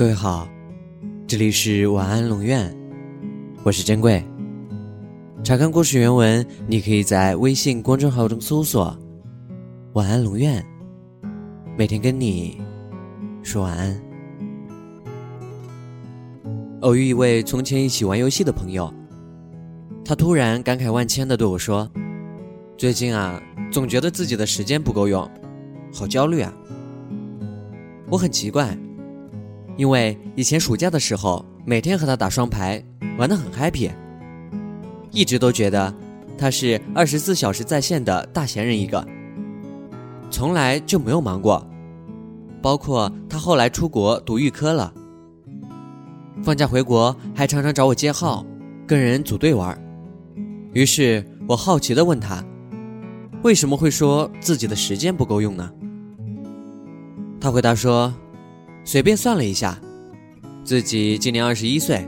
各位好，这里是晚安龙院，我是珍贵。查看故事原文，你可以在微信公众号中搜索“晚安龙院”，每天跟你说晚安。偶遇一位从前一起玩游戏的朋友，他突然感慨万千的对我说：“最近啊，总觉得自己的时间不够用，好焦虑啊。”我很奇怪。因为以前暑假的时候，每天和他打双排，玩得很 happy，一直都觉得他是二十四小时在线的大闲人一个，从来就没有忙过。包括他后来出国读预科了，放假回国还常常找我接号，跟人组队玩。于是我好奇地问他，为什么会说自己的时间不够用呢？他回答说。随便算了一下，自己今年二十一岁，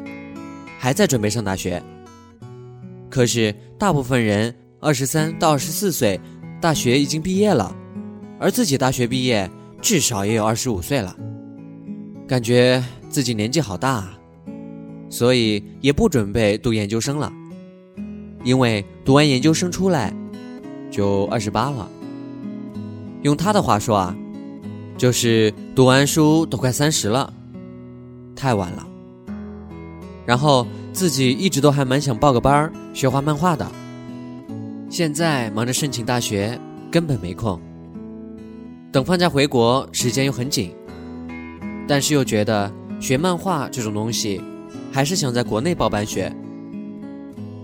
还在准备上大学。可是大部分人二十三到二十四岁，大学已经毕业了，而自己大学毕业至少也有二十五岁了，感觉自己年纪好大，啊，所以也不准备读研究生了，因为读完研究生出来就二十八了。用他的话说啊。就是读完书都快三十了，太晚了。然后自己一直都还蛮想报个班学画漫画的，现在忙着申请大学，根本没空。等放假回国，时间又很紧，但是又觉得学漫画这种东西，还是想在国内报班学。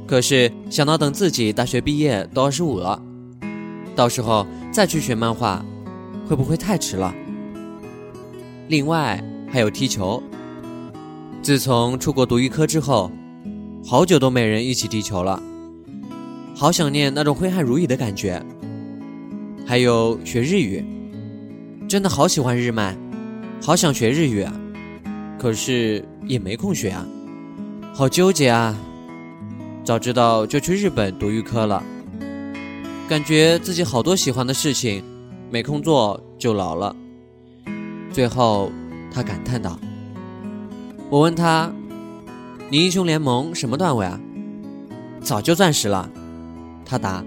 可是想到等自己大学毕业都二十五了，到时候再去学漫画。会不会太迟了？另外还有踢球。自从出国读预科之后，好久都没人一起踢球了，好想念那种挥汗如雨的感觉。还有学日语，真的好喜欢日漫，好想学日语啊，可是也没空学啊，好纠结啊！早知道就去日本读预科了，感觉自己好多喜欢的事情。没空做就老了。最后，他感叹道：“我问他，你英雄联盟什么段位啊？早就钻石了。”他答，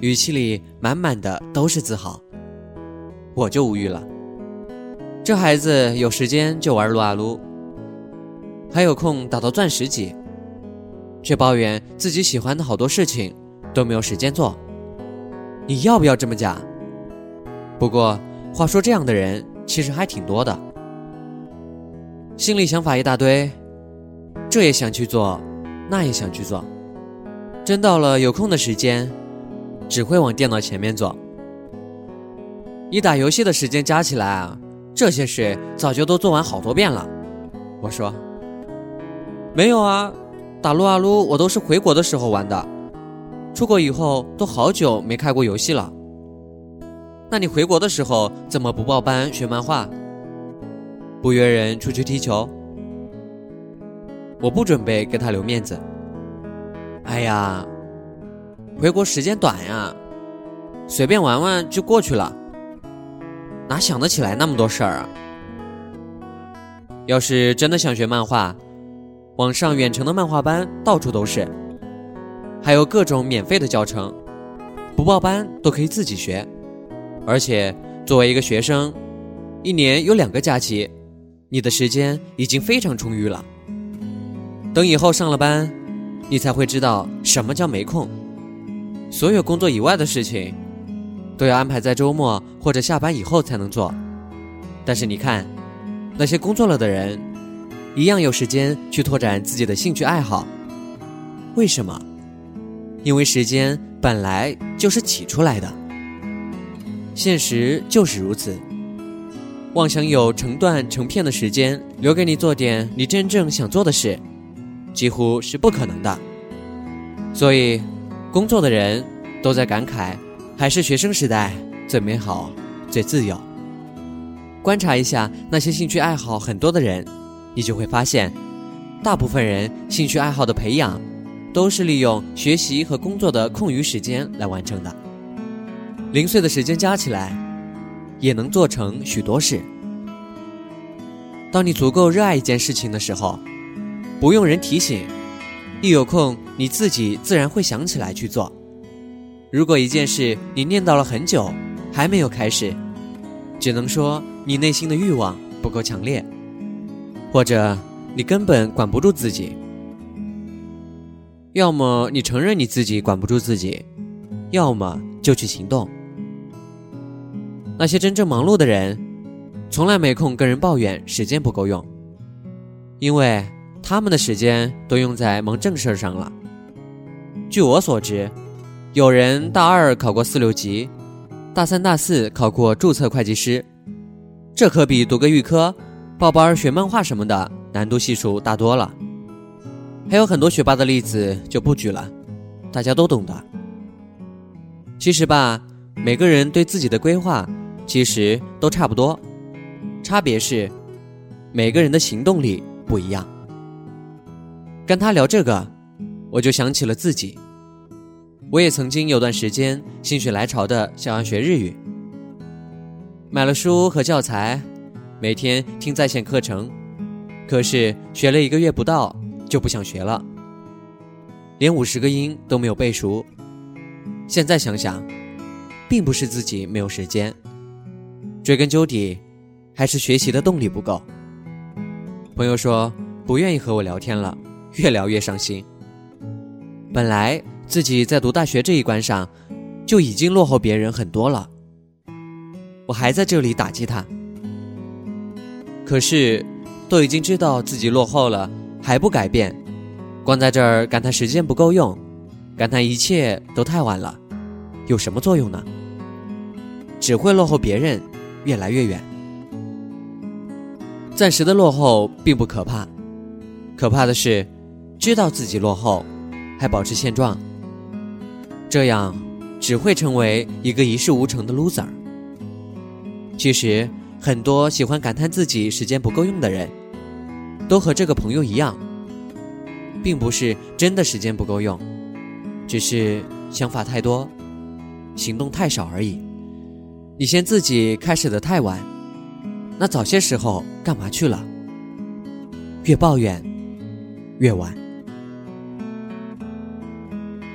语气里满满的都是自豪。我就无语了。这孩子有时间就玩撸啊撸，还有空打到钻石级，却抱怨自己喜欢的好多事情都没有时间做。你要不要这么假？不过，话说这样的人其实还挺多的，心里想法一大堆，这也想去做，那也想去做，真到了有空的时间，只会往电脑前面坐。你打游戏的时间加起来啊，这些事早就都做完好多遍了。我说，没有啊，打撸啊撸我都是回国的时候玩的，出国以后都好久没开过游戏了。那你回国的时候怎么不报班学漫画？不约人出去踢球？我不准备给他留面子。哎呀，回国时间短呀，随便玩玩就过去了，哪想得起来那么多事儿啊？要是真的想学漫画，网上远程的漫画班到处都是，还有各种免费的教程，不报班都可以自己学。而且，作为一个学生，一年有两个假期，你的时间已经非常充裕了。等以后上了班，你才会知道什么叫没空。所有工作以外的事情，都要安排在周末或者下班以后才能做。但是你看，那些工作了的人，一样有时间去拓展自己的兴趣爱好。为什么？因为时间本来就是挤出来的。现实就是如此，妄想有成段成片的时间留给你做点你真正想做的事，几乎是不可能的。所以，工作的人都在感慨，还是学生时代最美好、最自由。观察一下那些兴趣爱好很多的人，你就会发现，大部分人兴趣爱好的培养，都是利用学习和工作的空余时间来完成的。零碎的时间加起来，也能做成许多事。当你足够热爱一件事情的时候，不用人提醒，一有空你自己自然会想起来去做。如果一件事你念叨了很久还没有开始，只能说你内心的欲望不够强烈，或者你根本管不住自己。要么你承认你自己管不住自己，要么就去行动。那些真正忙碌的人，从来没空跟人抱怨时间不够用，因为他们的时间都用在忙正事上了。据我所知，有人大二考过四六级，大三、大四考过注册会计师，这可比读个预科、报班学漫画什么的难度系数大多了。还有很多学霸的例子就不举了，大家都懂的。其实吧，每个人对自己的规划其实都差不多，差别是每个人的行动力不一样。跟他聊这个，我就想起了自己。我也曾经有段时间心血来潮的想要学日语，买了书和教材，每天听在线课程，可是学了一个月不到。就不想学了，连五十个音都没有背熟。现在想想，并不是自己没有时间，追根究底，还是学习的动力不够。朋友说不愿意和我聊天了，越聊越伤心。本来自己在读大学这一关上就已经落后别人很多了，我还在这里打击他。可是都已经知道自己落后了。还不改变，光在这儿感叹时间不够用，感叹一切都太晚了，有什么作用呢？只会落后别人越来越远。暂时的落后并不可怕，可怕的是知道自己落后，还保持现状，这样只会成为一个一事无成的 loser。其实，很多喜欢感叹自己时间不够用的人。都和这个朋友一样，并不是真的时间不够用，只是想法太多，行动太少而已。你嫌自己开始的太晚，那早些时候干嘛去了？越抱怨越晚。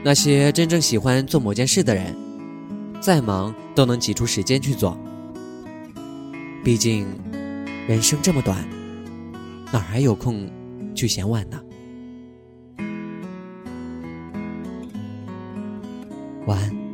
那些真正喜欢做某件事的人，再忙都能挤出时间去做。毕竟，人生这么短。哪还有空去嫌晚呢？晚安。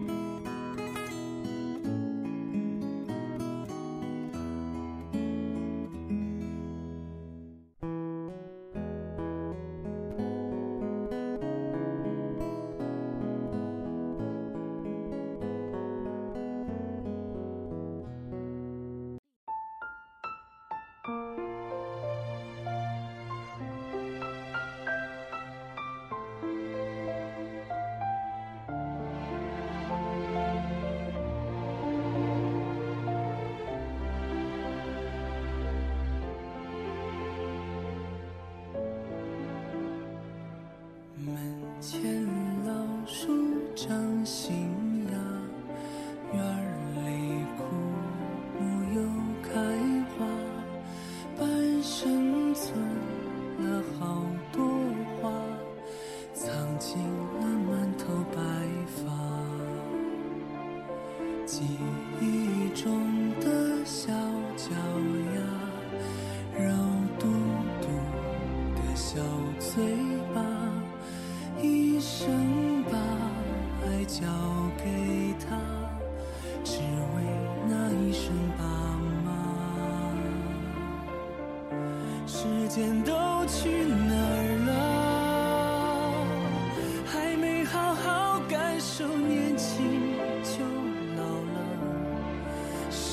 牵老树，长新。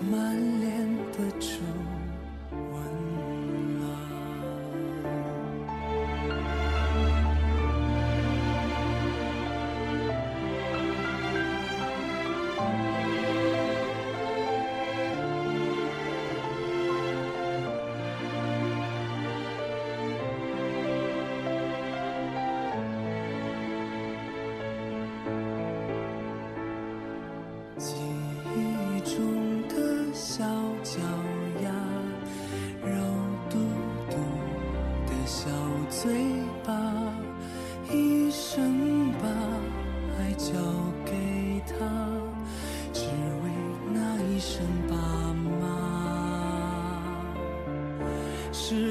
满脸的皱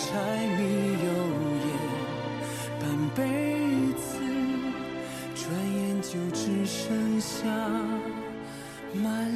柴米油盐半辈子转眼就只剩下满